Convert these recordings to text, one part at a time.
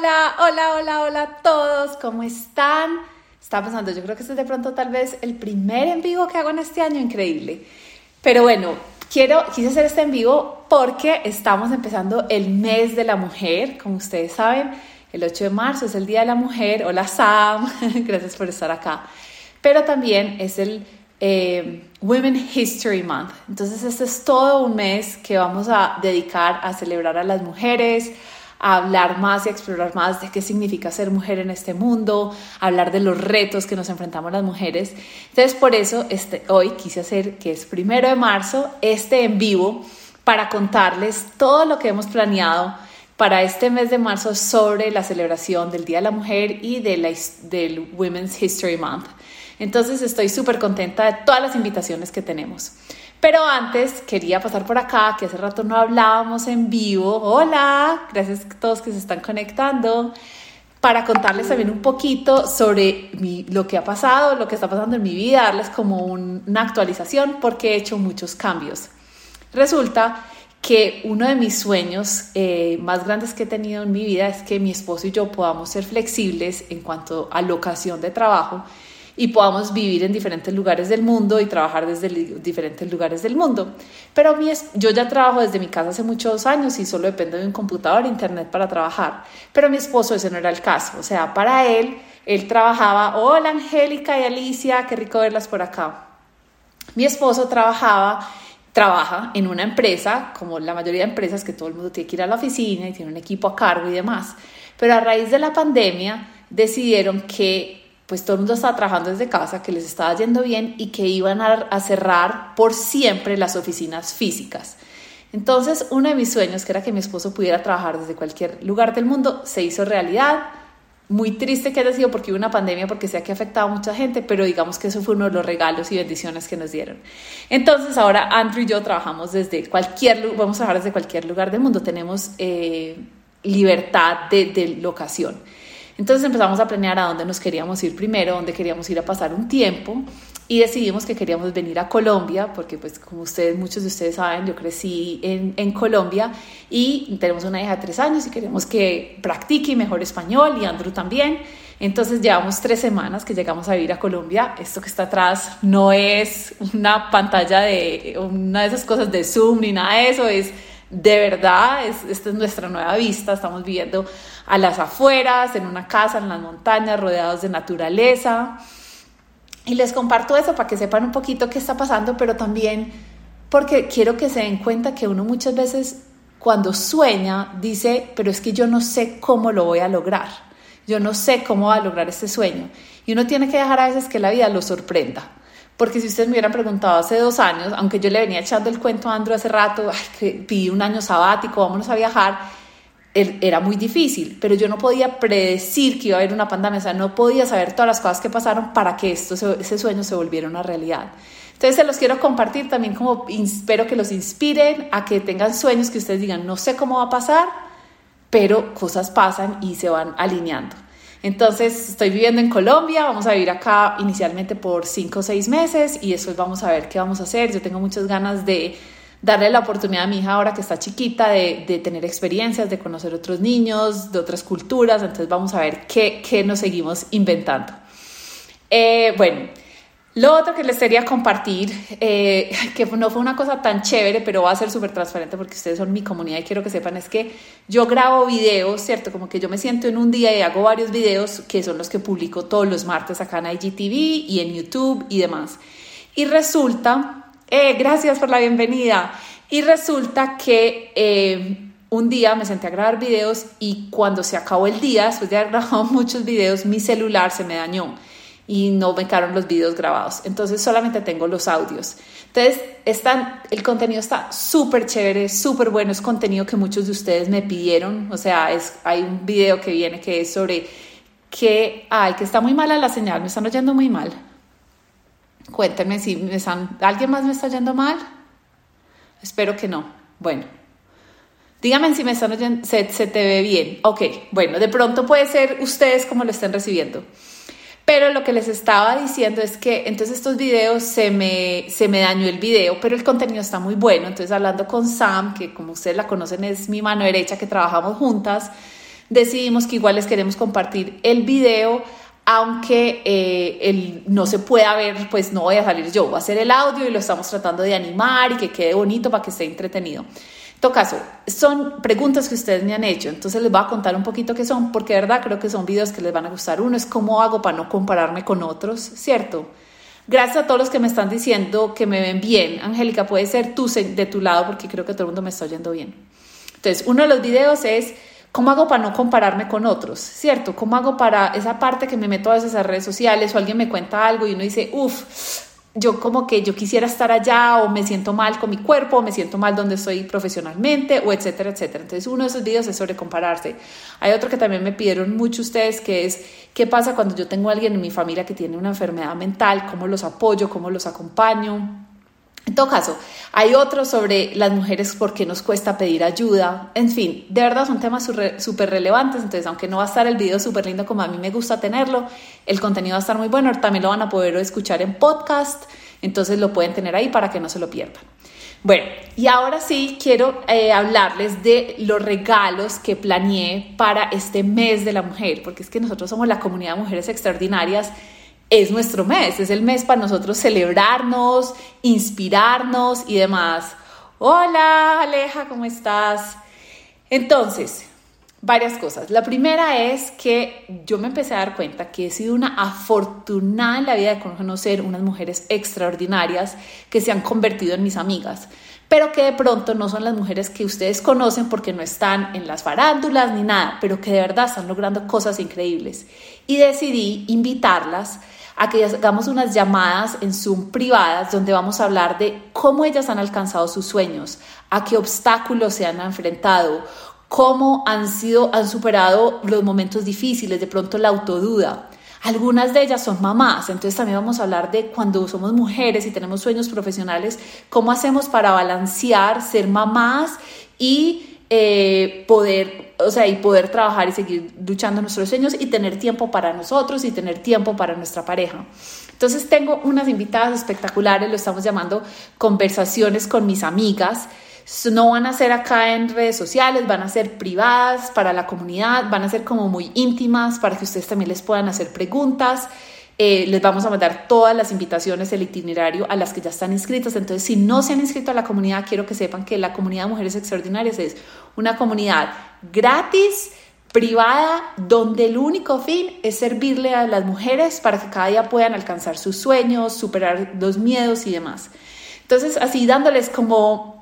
Hola, hola, hola, hola a todos, ¿cómo están? Estaba pensando, yo creo que este es de pronto tal vez el primer en vivo que hago en este año, increíble. Pero bueno, quiero, quise hacer este en vivo porque estamos empezando el mes de la mujer, como ustedes saben, el 8 de marzo es el Día de la Mujer. Hola Sam, gracias por estar acá. Pero también es el eh, Women History Month. Entonces este es todo un mes que vamos a dedicar a celebrar a las mujeres, a hablar más y explorar más de qué significa ser mujer en este mundo, hablar de los retos que nos enfrentamos las mujeres. Entonces, por eso este, hoy quise hacer, que es primero de marzo, este en vivo para contarles todo lo que hemos planeado para este mes de marzo sobre la celebración del Día de la Mujer y de la, del Women's History Month. Entonces estoy súper contenta de todas las invitaciones que tenemos. Pero antes quería pasar por acá, que hace rato no hablábamos en vivo. Hola, gracias a todos que se están conectando. Para contarles también un poquito sobre lo que ha pasado, lo que está pasando en mi vida, darles como una actualización porque he hecho muchos cambios. Resulta que uno de mis sueños eh, más grandes que he tenido en mi vida es que mi esposo y yo podamos ser flexibles en cuanto a locación de trabajo y podamos vivir en diferentes lugares del mundo y trabajar desde diferentes lugares del mundo. Pero mi, yo ya trabajo desde mi casa hace muchos años y solo dependo de un computador e internet para trabajar. Pero mi esposo ese no era el caso. O sea, para él, él trabajaba, hola Angélica y Alicia, qué rico verlas por acá. Mi esposo trabajaba trabaja en una empresa, como la mayoría de empresas que todo el mundo tiene que ir a la oficina y tiene un equipo a cargo y demás. Pero a raíz de la pandemia decidieron que pues todo el mundo estaba trabajando desde casa, que les estaba yendo bien y que iban a, cerrar por siempre las oficinas físicas. Entonces, uno de mis sueños, que era que mi esposo pudiera trabajar desde cualquier lugar del mundo, se hizo realidad. Muy triste que haya sido porque hubo una pandemia, porque sé que ha afectado a mucha gente, pero digamos que eso fue uno de los regalos y bendiciones que nos dieron. Entonces, ahora Andrew y yo trabajamos desde cualquier, vamos a trabajar desde cualquier lugar del mundo. Tenemos eh, libertad de, de locación. Entonces empezamos a planear a dónde nos queríamos ir primero, dónde queríamos ir a pasar un tiempo y decidimos que queríamos venir a Colombia, porque pues como ustedes, muchos de ustedes saben, yo crecí en, en Colombia y tenemos una hija de tres años y queremos que practique mejor español y Andrew también. Entonces llevamos tres semanas que llegamos a vivir a Colombia. Esto que está atrás no es una pantalla de una de esas cosas de Zoom ni nada de eso, es de verdad, es, esta es nuestra nueva vista, estamos viviendo a las afueras, en una casa, en las montañas, rodeados de naturaleza. Y les comparto eso para que sepan un poquito qué está pasando, pero también porque quiero que se den cuenta que uno muchas veces cuando sueña dice, pero es que yo no sé cómo lo voy a lograr, yo no sé cómo va a lograr este sueño. Y uno tiene que dejar a veces que la vida lo sorprenda. Porque si ustedes me hubieran preguntado hace dos años, aunque yo le venía echando el cuento a Andrew hace rato, ay, que pidí un año sabático, vámonos a viajar, era muy difícil, pero yo no podía predecir que iba a haber una pandemia, o sea, no podía saber todas las cosas que pasaron para que esto, ese sueño se volviera una realidad. Entonces se los quiero compartir también como espero que los inspiren a que tengan sueños que ustedes digan, no sé cómo va a pasar, pero cosas pasan y se van alineando. Entonces estoy viviendo en Colombia, vamos a vivir acá inicialmente por cinco o seis meses y después vamos a ver qué vamos a hacer. Yo tengo muchas ganas de darle la oportunidad a mi hija ahora que está chiquita de, de tener experiencias, de conocer otros niños, de otras culturas, entonces vamos a ver qué, qué nos seguimos inventando. Eh, bueno, lo otro que les quería compartir, eh, que no fue una cosa tan chévere, pero va a ser súper transparente porque ustedes son mi comunidad y quiero que sepan, es que yo grabo videos, ¿cierto? Como que yo me siento en un día y hago varios videos que son los que publico todos los martes acá en IGTV y en YouTube y demás. Y resulta, eh, gracias por la bienvenida, y resulta que eh, un día me senté a grabar videos y cuando se acabó el día, después de haber grabado muchos videos, mi celular se me dañó y no me quedaron los videos grabados. Entonces solamente tengo los audios. Entonces, están, el contenido está súper chévere, súper bueno. Es contenido que muchos de ustedes me pidieron. O sea, es, hay un video que viene que es sobre que, ay, que está muy mala la señal, me están oyendo muy mal. Cuéntenme si me están, ¿alguien más me está oyendo mal? Espero que no. Bueno, díganme si me están oyendo, se, se te ve bien. Ok, bueno, de pronto puede ser ustedes como lo estén recibiendo. Pero lo que les estaba diciendo es que entonces estos videos se me, se me dañó el video, pero el contenido está muy bueno. Entonces hablando con Sam, que como ustedes la conocen es mi mano derecha, que trabajamos juntas, decidimos que igual les queremos compartir el video aunque eh, no se pueda ver, pues no voy a salir yo, voy a hacer el audio y lo estamos tratando de animar y que quede bonito para que esté entretenido. En todo caso, son preguntas que ustedes me han hecho, entonces les voy a contar un poquito qué son, porque de verdad creo que son videos que les van a gustar. Uno es cómo hago para no compararme con otros, ¿cierto? Gracias a todos los que me están diciendo que me ven bien. Angélica, puede ser tú de tu lado porque creo que todo el mundo me está oyendo bien. Entonces, uno de los videos es cómo hago para no compararme con otros, ¿cierto? ¿Cómo hago para esa parte que me meto a veces a redes sociales o alguien me cuenta algo y uno dice, uff, yo como que yo quisiera estar allá o me siento mal con mi cuerpo o me siento mal donde estoy profesionalmente o etcétera, etcétera. Entonces uno de esos videos es sobre compararse. Hay otro que también me pidieron mucho ustedes que es qué pasa cuando yo tengo a alguien en mi familia que tiene una enfermedad mental, cómo los apoyo, cómo los acompaño. En todo caso, hay otro sobre las mujeres, por qué nos cuesta pedir ayuda. En fin, de verdad son temas súper relevantes. Entonces, aunque no va a estar el video súper lindo como a mí me gusta tenerlo, el contenido va a estar muy bueno. También lo van a poder escuchar en podcast. Entonces, lo pueden tener ahí para que no se lo pierdan. Bueno, y ahora sí quiero eh, hablarles de los regalos que planeé para este mes de la mujer, porque es que nosotros somos la comunidad de mujeres extraordinarias es nuestro mes, es el mes para nosotros celebrarnos, inspirarnos y demás. Hola Aleja, ¿cómo estás? Entonces, varias cosas. La primera es que yo me empecé a dar cuenta que he sido una afortunada en la vida de conocer unas mujeres extraordinarias que se han convertido en mis amigas, pero que de pronto no son las mujeres que ustedes conocen porque no están en las farándulas ni nada, pero que de verdad están logrando cosas increíbles. Y decidí invitarlas a que hagamos unas llamadas en Zoom privadas donde vamos a hablar de cómo ellas han alcanzado sus sueños, a qué obstáculos se han enfrentado, cómo han sido, han superado los momentos difíciles, de pronto la autoduda. Algunas de ellas son mamás, entonces también vamos a hablar de cuando somos mujeres y tenemos sueños profesionales, cómo hacemos para balancear ser mamás y eh, poder, o sea, y poder trabajar y seguir luchando nuestros sueños y tener tiempo para nosotros y tener tiempo para nuestra pareja. Entonces tengo unas invitadas espectaculares, lo estamos llamando conversaciones con mis amigas. No van a ser acá en redes sociales, van a ser privadas para la comunidad, van a ser como muy íntimas para que ustedes también les puedan hacer preguntas. Eh, les vamos a mandar todas las invitaciones, el itinerario a las que ya están inscritas. Entonces, si no se han inscrito a la comunidad, quiero que sepan que la comunidad de Mujeres Extraordinarias es una comunidad gratis, privada, donde el único fin es servirle a las mujeres para que cada día puedan alcanzar sus sueños, superar los miedos y demás. Entonces, así dándoles como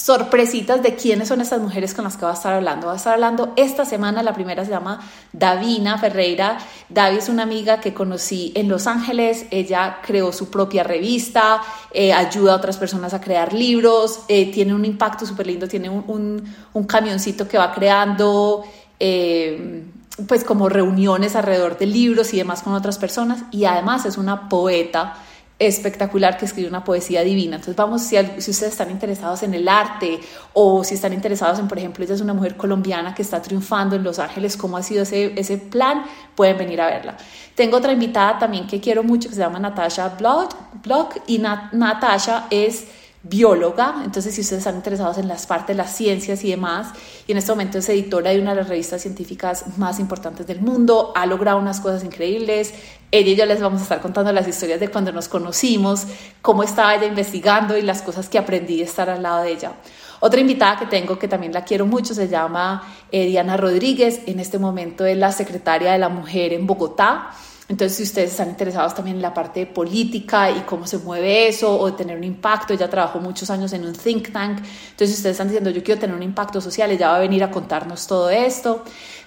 sorpresitas de quiénes son estas mujeres con las que va a estar hablando. Va a estar hablando esta semana, la primera se llama Davina Ferreira. Davi es una amiga que conocí en Los Ángeles, ella creó su propia revista, eh, ayuda a otras personas a crear libros, eh, tiene un impacto súper lindo, tiene un, un, camioncito que va creando... Eh, pues como reuniones alrededor de libros y demás con otras personas y además es una poeta espectacular que escribe una poesía divina. Entonces vamos, si, si, ustedes están interesados en el arte o si están interesados en, por ejemplo, ella es una mujer colombiana que está triunfando en Los Ángeles, cómo ha sido ese, ese plan, pueden venir a verla. Tengo otra invitada también que quiero mucho que se llama Natasha Block, Block y Natasha es bióloga, entonces si ustedes están interesados en las partes de las ciencias y demás, y en este momento es editora de una de las revistas científicas más importantes del mundo, ha logrado unas cosas increíbles, ella y yo les vamos a estar contando las historias de cuando nos conocimos, cómo estaba ella investigando y las cosas que aprendí de estar al lado de ella. Otra invitada que tengo, que también la quiero mucho, se llama eh, Diana Rodríguez, en este momento es la secretaria de la mujer en Bogotá, entonces, si ustedes están interesados también en la parte política y cómo se mueve eso o de tener un impacto, ella trabajó muchos años en un think tank. Entonces, si ustedes están diciendo, yo quiero tener un impacto social, ella va a venir a contarnos todo esto.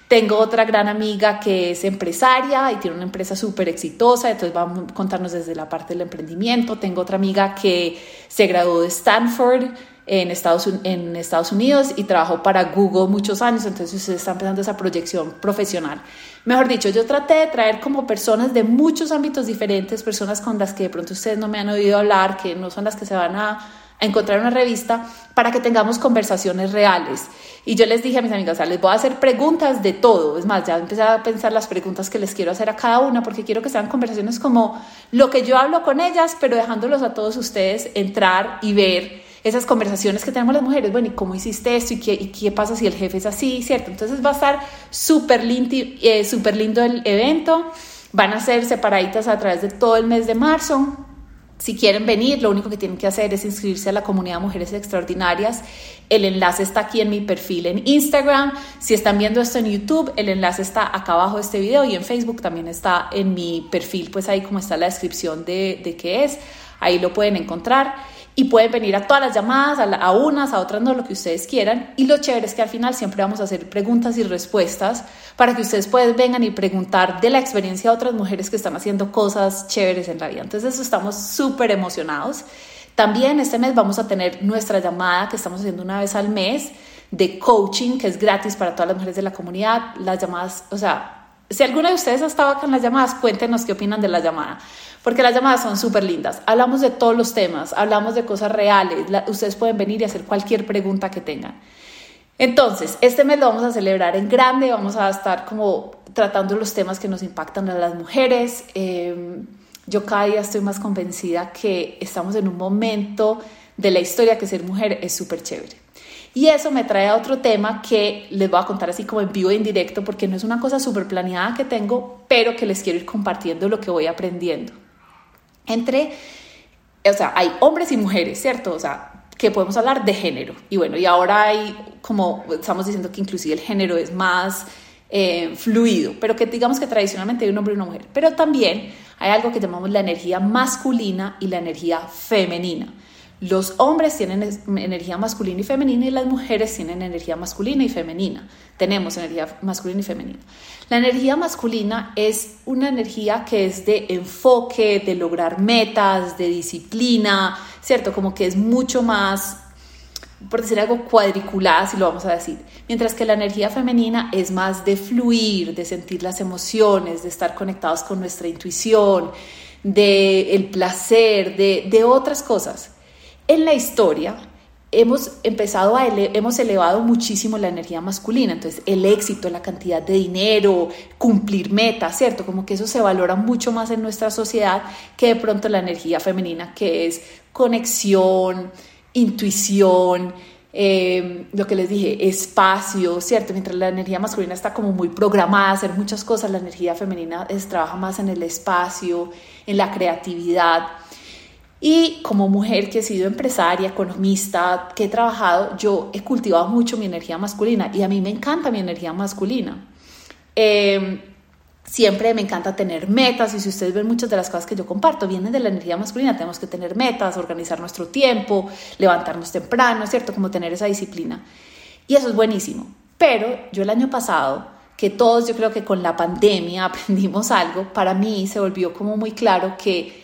Tengo otra gran amiga que es empresaria y tiene una empresa súper exitosa, entonces va a contarnos desde la parte del emprendimiento. Tengo otra amiga que se graduó de Stanford en Estados, en Estados Unidos y trabajó para Google muchos años, entonces ustedes están empezando esa proyección profesional. Mejor dicho, yo traté de traer como personas de muchos ámbitos diferentes, personas con las que de pronto ustedes no me han oído hablar, que no son las que se van a, encontrar en una revista, para que tengamos conversaciones reales. Y yo les dije a mis amigas, les voy a hacer preguntas de todo. Es más, ya empecé a pensar las preguntas que les quiero hacer a cada una, porque quiero que sean conversaciones como lo que yo hablo con ellas, pero dejándolos a todos ustedes entrar y ver esas conversaciones que tenemos las mujeres, bueno, ¿y cómo hiciste esto? ¿Y qué, pasa si el jefe es así? ¿Cierto? Entonces va a estar súper eh, super lindo el evento. Van a ser separaditas a través de todo el mes de marzo. Si quieren venir, lo único que tienen que hacer es inscribirse a la comunidad Mujeres Extraordinarias. El enlace está aquí en mi perfil en Instagram. Si están viendo esto en YouTube, el enlace está acá abajo de este video y en Facebook también está en mi perfil, pues ahí como está la descripción de, de qué es. Ahí lo pueden encontrar y pueden venir a todas las llamadas, a, unas, a otras, no, lo que ustedes quieran. Y lo chévere es que al final siempre vamos a hacer preguntas y respuestas para que ustedes puedan vengan y preguntar de la experiencia de otras mujeres que están haciendo cosas chéveres en la vida. Entonces, eso estamos súper emocionados. También este mes vamos a tener nuestra llamada que estamos haciendo una vez al mes de coaching, que es gratis para todas las mujeres de la comunidad. Las llamadas, o sea, si alguna de ustedes ha estado acá en las llamadas, cuéntenos qué opinan de la llamada porque las llamadas son súper lindas. Hablamos de todos los temas, hablamos de cosas reales, ustedes pueden venir y hacer cualquier pregunta que tengan. Entonces, este mes lo vamos a celebrar en grande, vamos a estar como tratando los temas que nos impactan a las mujeres. Em, yo cada día estoy más convencida que estamos en un momento de la historia que ser mujer es súper chévere. Y eso me trae a otro tema que les voy a contar así como en vivo e indirecto, porque no es una cosa súper planeada que tengo, pero que les quiero ir compartiendo lo que voy aprendiendo entre, o sea, hay hombres y mujeres, ¿cierto? O sea, que podemos hablar de género. Y bueno, y ahora hay, como estamos diciendo que inclusive el género es más eh, fluido, pero que digamos que tradicionalmente hay un hombre y una mujer. Pero también hay algo que llamamos la energía masculina y la energía femenina. Los hombres tienen energía masculina y femenina y las mujeres tienen energía masculina y femenina. Tenemos energía masculina y femenina. La energía masculina es una energía que es de enfoque, de lograr metas, de disciplina, ¿cierto? Como que es mucho más, por decir algo, cuadriculada, si lo vamos a decir. Mientras que la energía femenina es más de fluir, de sentir las emociones, de estar conectados con nuestra intuición, de el placer, de, de otras cosas. En la historia hemos empezado a hemos elevado muchísimo la energía masculina, entonces el éxito, la cantidad de dinero, cumplir metas, ¿cierto? Como que eso se valora mucho más en nuestra sociedad que de pronto la energía femenina, que es conexión, intuición, em, lo que les dije, espacio, ¿cierto? Mientras la energía masculina está como muy programada a hacer muchas cosas, la energía femenina es, trabaja más en el espacio, en la creatividad. Y como mujer que he sido empresaria, economista, que he trabajado, yo he cultivado mucho mi energía masculina y a mí me encanta mi energía masculina. Em, siempre me encanta tener metas y si ustedes ven muchas de las cosas que yo comparto vienen de la energía masculina, tenemos que tener metas, organizar nuestro tiempo, levantarnos temprano, ¿cierto? Como tener esa disciplina. Y eso es buenísimo. Pero yo el año pasado, que todos yo creo que con la pandemia aprendimos algo, para mí se volvió como muy claro que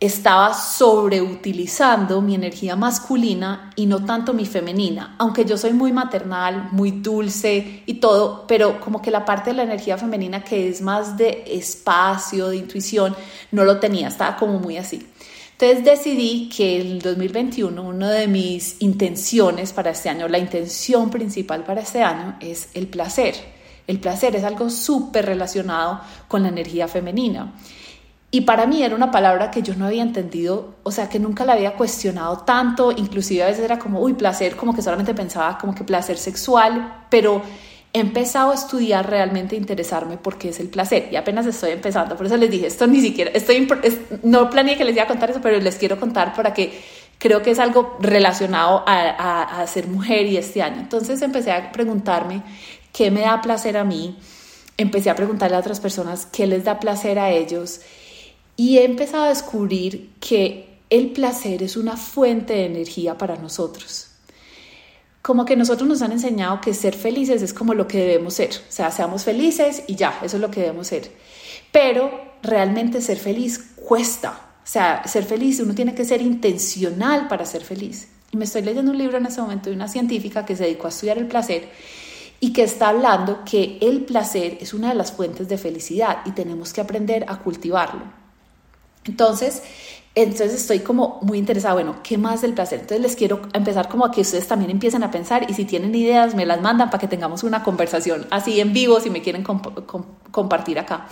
estaba sobreutilizando mi energía masculina y no tanto mi femenina, aunque yo soy muy maternal, muy dulce y todo, pero como que la parte de la energía femenina que es más de espacio, de intuición, no lo tenía, estaba como muy así. Entonces decidí que el 2021, una de mis intenciones para este año, la intención principal para este año es el placer. El placer es algo súper relacionado con la energía femenina. Y para mí era una palabra que yo no había entendido, o sea, que nunca la había cuestionado tanto, inclusive a veces era como, uy, placer, como que solamente pensaba como que placer sexual, pero he empezado a estudiar realmente, interesarme por qué es el placer y apenas estoy empezando, por eso les dije, esto ni siquiera, estoy, no planeé que les iba a contar eso, pero les quiero contar para que creo que es algo relacionado a, a ser mujer y este año. Entonces empecé a preguntarme qué me da placer a mí, empecé a preguntarle a otras personas qué les da placer a ellos y he empezado a descubrir que el placer es una fuente de energía para nosotros. Como que nosotros nos han enseñado que ser felices es como lo que debemos ser. O sea, seamos felices y ya, eso es lo que debemos ser. Pero realmente ser feliz cuesta. O sea, ser feliz, uno tiene que ser intencional para ser feliz. Y me estoy leyendo un libro en ese momento de una científica que se dedicó a estudiar el placer y que está hablando que el placer es una de las fuentes de felicidad y tenemos que aprender a cultivarlo. Entonces, entonces estoy como muy interesada, bueno, ¿qué más del placer? Entonces les quiero empezar como a que ustedes también empiecen a pensar y si tienen ideas me las mandan para que tengamos una conversación así en vivo si me quieren compartir acá.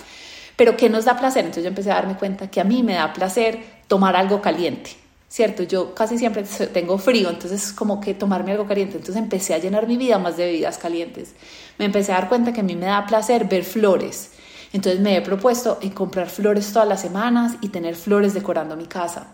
Pero ¿qué nos da placer? Entonces yo empecé a darme cuenta que a mí me da placer tomar algo caliente. ¿cierto? Yo casi siempre tengo frío, entonces como que tomarme algo caliente. Entonces empecé a llenar mi vida más de bebidas calientes. Me empecé a dar cuenta que a mí me da placer ver flores. Entonces me he propuesto en comprar flores todas las semanas y tener flores decorando mi casa.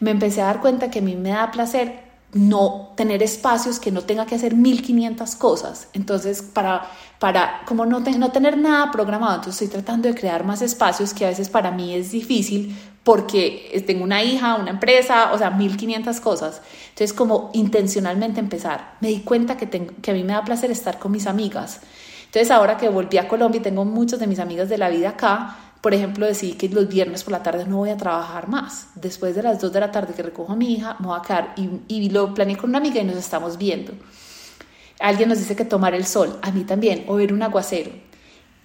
Me empecé a dar cuenta que a mí me da placer no tener espacios que no tenga que hacer 1500 cosas. Entonces, para, para como no, no tener nada programado, entonces estoy tratando de crear más espacios que a veces para mí es difícil porque tengo una hija, una empresa, o sea, 1500 cosas. Entonces, como intencionalmente empezar, me di cuenta que, tengo, que a mí me da placer estar con mis amigas. Entonces, ahora que volví a Colombia y tengo muchas de mis amigas de la vida acá, por ejemplo, decidí que los viernes por la tarde no voy a trabajar más. Después de las 2 de la tarde que recojo a mi hija, me voy a quedar y, y lo planeé con una amiga y nos estamos viendo. Alguien nos dice que tomar el sol, a mí también, o ver un aguacero.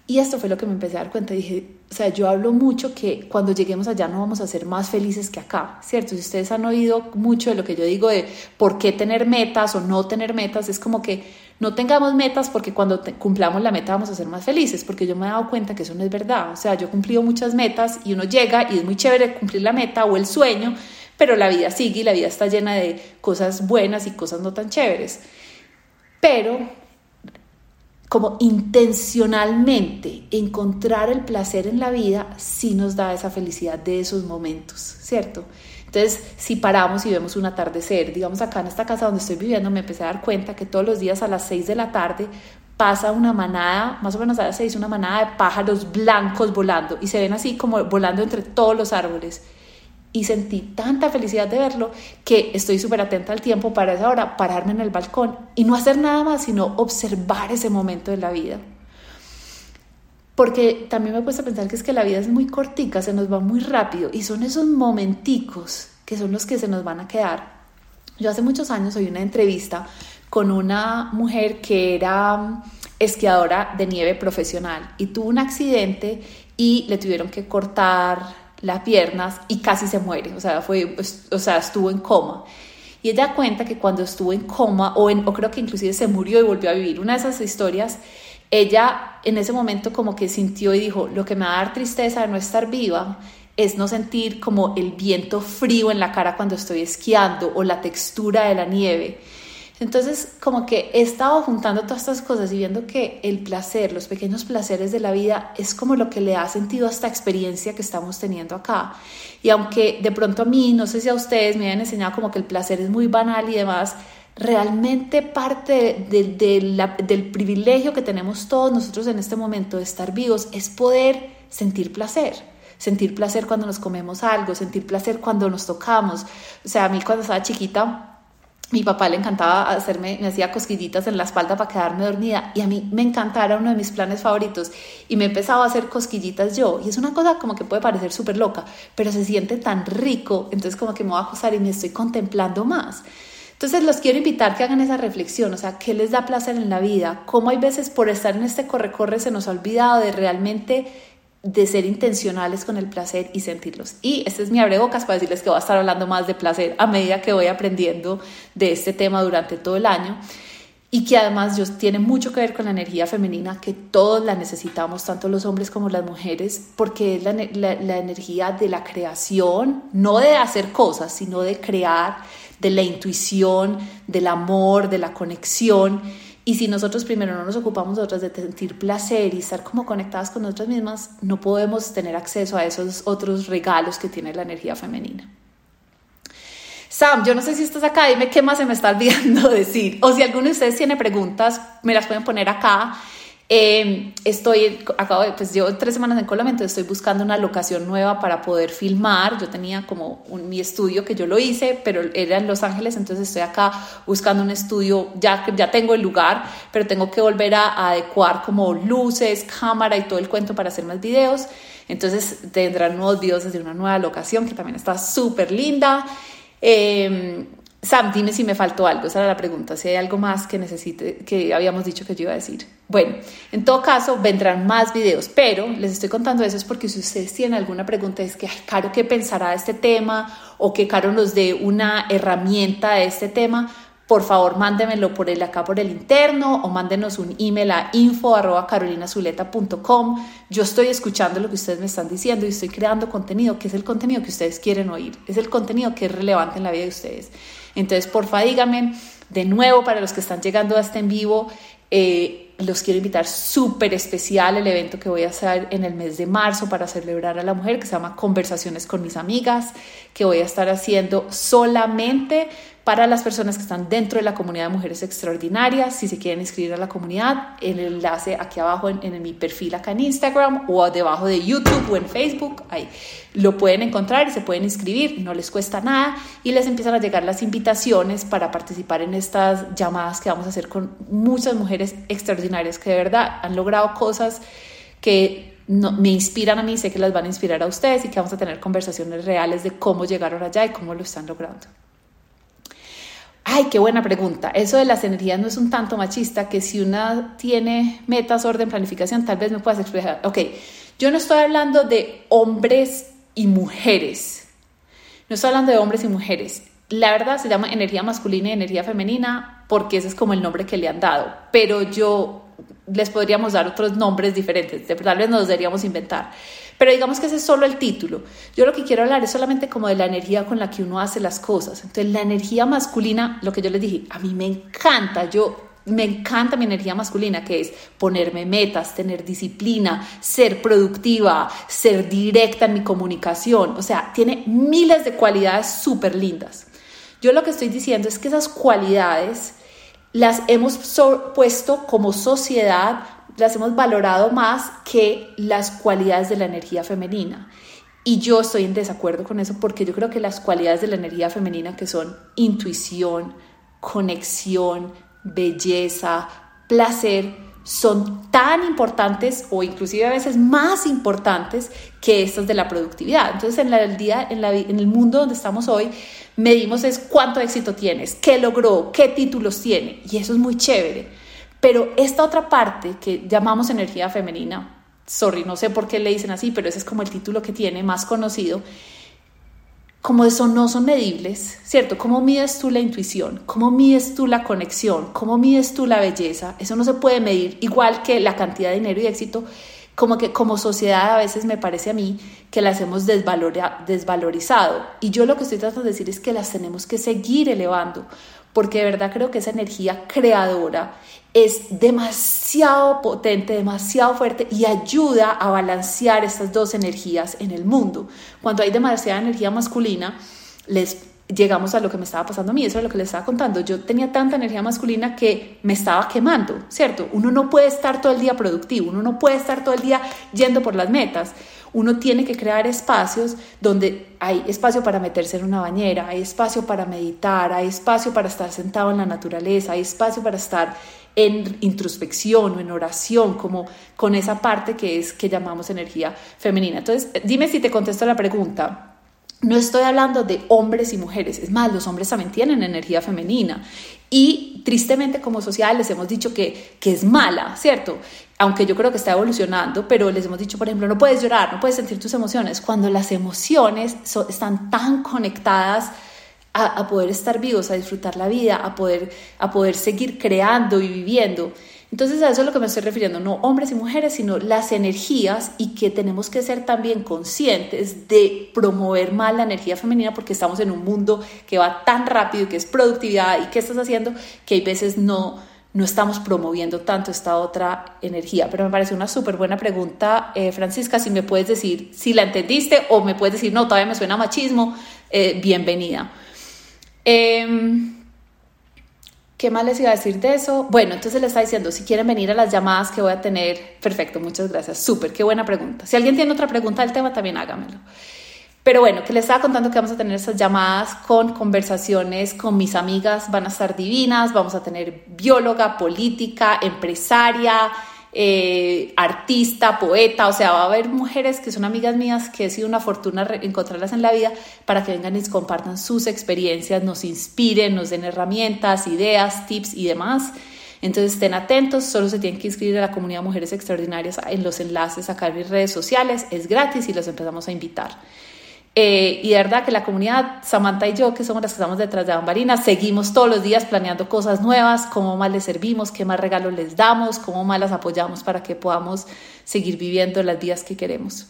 Y esto fue lo que me empecé a dar cuenta. Dije, o sea, yo hablo mucho que cuando lleguemos allá no vamos a ser más felices que acá, ¿cierto? Si ustedes han oído mucho de lo que yo digo de por qué tener metas o no tener metas, es como que no tengamos metas porque cuando cumplamos la meta vamos a ser más felices, porque yo me he dado cuenta que eso no es verdad. O sea, yo he cumplido muchas metas y uno llega y es muy chévere cumplir la meta o el sueño, pero la vida sigue y la vida está llena de cosas buenas y cosas no tan chéveres. Pero como intencionalmente encontrar el placer en la vida sí nos da esa felicidad de esos momentos, ¿cierto? Entonces, si paramos y vemos un atardecer, digamos acá en esta casa donde estoy viviendo, me empecé a dar cuenta que todos los días a las 6 de la tarde pasa una manada, más o menos a las 6, una manada de pájaros blancos volando y se ven así como volando entre todos los árboles. Y sentí tanta felicidad de verlo que estoy súper atenta al tiempo para esa hora, pararme en el balcón y no hacer nada más, sino observar ese momento de la vida porque también me he puesto a pensar que es que la vida es muy cortica, se nos va muy rápido y son esos momenticos que son los que se nos van a quedar. Yo hace muchos años oí una entrevista con una mujer que era esquiadora de nieve profesional y tuvo un accidente y le tuvieron que cortar las piernas y casi se muere, o sea, fue, o sea, estuvo en coma. Y ella cuenta que cuando estuvo en coma, o, o creo que inclusive se murió y volvió a vivir, una de esas historias ella en ese momento como que sintió y dijo, lo que me va a dar tristeza de no estar viva es no sentir como el viento frío en la cara cuando estoy esquiando o la textura de la nieve. Entonces, como que he estado juntando todas estas cosas y viendo que el placer, los pequeños placeres de la vida es como lo que le ha sentido a esta experiencia que estamos teniendo acá. Y aunque de pronto a mí, no sé si a ustedes me han enseñado como que el placer es muy banal y demás, realmente parte del privilegio que tenemos todos nosotros en este momento de estar vivos es poder sentir placer. Sentir placer cuando nos comemos algo, sentir placer cuando nos tocamos. O sea, a mí cuando estaba chiquita, mi papá le encantaba hacerme, me hacía cosquillitas en la espalda para quedarme dormida y a mí me encantaba, uno de mis planes favoritos y me empezaba a hacer cosquillitas yo y es una cosa como que puede parecer súper loca, pero se siente tan rico, entonces como que me voy a acostar y me estoy contemplando más. Entonces los quiero invitar que hagan esa reflexión, o sea, ¿qué les da placer en la vida? ¿Cómo hay veces por estar en este corre-corre se nos ha olvidado de realmente de ser intencionales con el placer y sentirlos. Y este es mi abrebocas para decirles que voy a estar hablando más de placer a medida que voy aprendiendo de este tema durante todo el año y que además Dios tiene mucho que ver con la energía femenina, que todos la necesitamos, tanto los hombres como las mujeres, porque es la, la energía de la creación, no de hacer cosas, sino de crear, de la intuición, del amor, de la conexión. Y si nosotros primero no nos ocupamos nosotras de sentir placer y estar como conectadas con nosotras mismas, no podemos tener acceso a esos otros regalos que tiene la energía femenina. Sam, yo no sé si estás acá, dime qué más se me está olvidando decir. O si alguno de ustedes tiene preguntas, me las pueden poner acá eh, estoy, acabo de, pues llevo tres semanas en Colombia, entonces estoy buscando una locación nueva para poder filmar. Yo tenía como un, mi estudio que yo lo hice, pero era en Los Ángeles, entonces estoy acá buscando un estudio, ya, ya tengo el lugar, pero tengo que volver a, adecuar como luces, cámara y todo el cuento para hacer más videos. Entonces tendrán nuevos videos desde una nueva locación que también está súper linda. Eh, Sam, dime si me faltó algo, esa era la pregunta, si hay algo más que necesite, que habíamos dicho que yo iba a decir. Bueno, en todo caso, vendrán más videos, pero les estoy contando eso es porque si ustedes tienen alguna pregunta, es que, Caro, ¿qué pensará de este tema? O que Caro nos dé una herramienta de este tema, por favor mándemelo por el acá por el interno o mándenos un email a info arroba carolinazuleta.com. Yo estoy escuchando lo que ustedes me están diciendo y estoy creando contenido que es el contenido que ustedes quieren oír, es el contenido que es relevante en la vida de ustedes. Entonces, porfa, díganme de nuevo para los que están llegando a este en vivo. Eh, los quiero invitar súper especial el evento que voy a hacer en el mes de marzo para celebrar a la mujer que se llama Conversaciones con mis amigas, que voy a estar haciendo solamente para las personas que están dentro de la comunidad de mujeres extraordinarias. Si se quieren inscribir a la comunidad, el enlace aquí abajo en, mi perfil acá en Instagram o debajo de YouTube o en Facebook, ahí lo pueden encontrar y se pueden inscribir, no les cuesta nada y les empiezan a llegar las invitaciones para participar en estas llamadas que vamos a hacer con muchas mujeres extraordinarias que de verdad han logrado cosas que me inspiran a mí, sé que las van a inspirar a ustedes y que vamos a tener conversaciones reales de cómo llegaron allá y cómo lo están logrando. Ay, qué buena pregunta. Eso de las energías no es un tanto machista que si una tiene metas, orden, planificación, tal vez me puedas explicar. Ok, yo no estoy hablando de hombres y mujeres. No estoy hablando de hombres y mujeres. La verdad se llama energía masculina y energía femenina porque ese es como el nombre que le han dado. Pero yo les podríamos dar otros nombres diferentes. Tal vez nos deberíamos inventar. Pero digamos que ese es solo el título. Yo lo que quiero hablar es solamente como de la energía con la que uno hace las cosas. Entonces, la energía masculina, lo que yo les dije, a mí me encanta, yo me encanta mi energía masculina, que es ponerme metas, tener disciplina, ser productiva, ser directa en mi comunicación. O sea, tiene miles de cualidades súper lindas. Yo lo que estoy diciendo es que esas cualidades las hemos puesto como sociedad las hemos valorado más que las cualidades de la energía femenina. Y yo estoy en desacuerdo con eso porque yo creo que las cualidades de la energía femenina que son intuición, conexión, belleza, placer, son tan importantes o inclusive a veces más importantes que estas de la productividad. Entonces en, el día, en, en el mundo donde estamos hoy, medimos es cuánto éxito tienes, qué logró, qué títulos tiene. Y eso es muy chévere. Pero esta otra parte que llamamos energía femenina, sorry, no sé por qué le dicen así, pero ese es como el título que tiene más conocido, como eso no son medibles, ¿cierto? ¿Cómo mides tú la intuición? ¿Cómo mides tú la conexión? ¿Cómo mides tú la belleza? Eso no se puede medir igual que la cantidad de dinero y éxito, como que como sociedad a veces me parece a mí que las hemos desvalorizado. Y yo lo que estoy tratando de decir es que las tenemos que seguir elevando, porque de verdad creo que esa energía creadora es demasiado potente, demasiado fuerte y ayuda a balancear estas dos energías en el mundo. Cuando hay demasiada energía masculina, les llegamos a lo que me estaba pasando a mí, eso es lo que les estaba contando. Yo tenía tanta energía masculina que me estaba quemando, ¿cierto? Uno no puede estar todo el día productivo, uno no puede estar todo el día yendo por las metas. Uno tiene que crear espacios donde hay espacio para meterse en una bañera, hay espacio para meditar, hay espacio para estar sentado en la naturaleza, hay espacio para estar en introspección o en oración, como con esa parte que es que llamamos energía femenina. Entonces, dime si te contesto la pregunta. No estoy hablando de hombres y mujeres, es más, los hombres también tienen energía femenina y tristemente como sociedad les hemos dicho que, que es mala, ¿cierto? Aunque yo creo que está evolucionando, pero les hemos dicho, por ejemplo, no puedes llorar, no puedes sentir tus emociones, cuando las emociones están tan conectadas a, poder estar vivos, a disfrutar la vida, a poder, a poder seguir creando y viviendo. Entonces a eso es lo que me estoy refiriendo, no hombres y mujeres, sino las energías y que tenemos que ser también conscientes de promover más la energía femenina porque estamos en un mundo que va tan rápido y que es productividad y que estás haciendo que hay veces no, no estamos promoviendo tanto esta otra energía. Pero me parece una súper buena pregunta, eh, Francisca, si me puedes decir si la entendiste o me puedes decir, no, todavía me suena machismo, eh, bienvenida. Em, ¿Qué más les iba a decir de eso? Bueno, entonces le está diciendo, si quieren venir a las llamadas que voy a tener, perfecto, muchas gracias, súper, qué buena pregunta. Si alguien tiene otra pregunta del tema, también hágamelo. Pero bueno, que les estaba contando que vamos a tener esas llamadas con conversaciones con mis amigas, van a estar divinas, vamos a tener bióloga, política, empresaria, eh, artista, poeta, o sea, va a haber mujeres que son amigas mías que ha sido una fortuna encontrarlas en la vida para que vengan y compartan sus experiencias, nos inspiren, nos den herramientas, ideas, tips y demás. Entonces estén atentos, solo se tienen que inscribir a la comunidad Mujeres Extraordinarias en los enlaces acá en mis redes sociales, es gratis y los empezamos a invitar. Eh, y de verdad que la comunidad, Samantha y yo, que somos las que estamos detrás de Bambarinas, seguimos todos los días planeando cosas nuevas, cómo más les servimos, qué más regalos les damos, cómo más las apoyamos para que podamos seguir viviendo las vidas que queremos.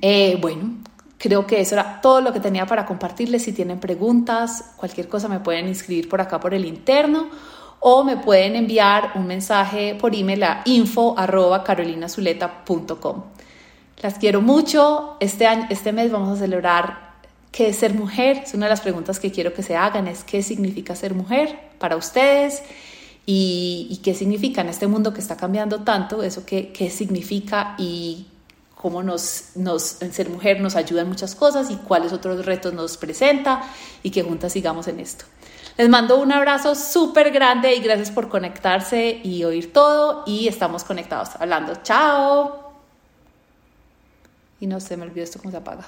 Eh, bueno, creo que eso era todo lo que tenía para compartirles. Si tienen preguntas, cualquier cosa me pueden inscribir por acá por el interno o me pueden enviar un mensaje por email a info.carolinazuleta.com. Las quiero mucho. Este, año, este mes vamos a celebrar qué es ser mujer. Es una de las preguntas que quiero que se hagan, es qué significa ser mujer para ustedes y, qué significa en este mundo que está cambiando tanto, eso qué, qué significa y cómo nos, nos, en ser mujer nos ayuda en muchas cosas y cuáles otros retos nos presenta y que juntas sigamos en esto. Les mando un abrazo súper grande y gracias por conectarse y oír todo y estamos conectados hablando. Chao. Y no se me olvidó esto cómo se apaga.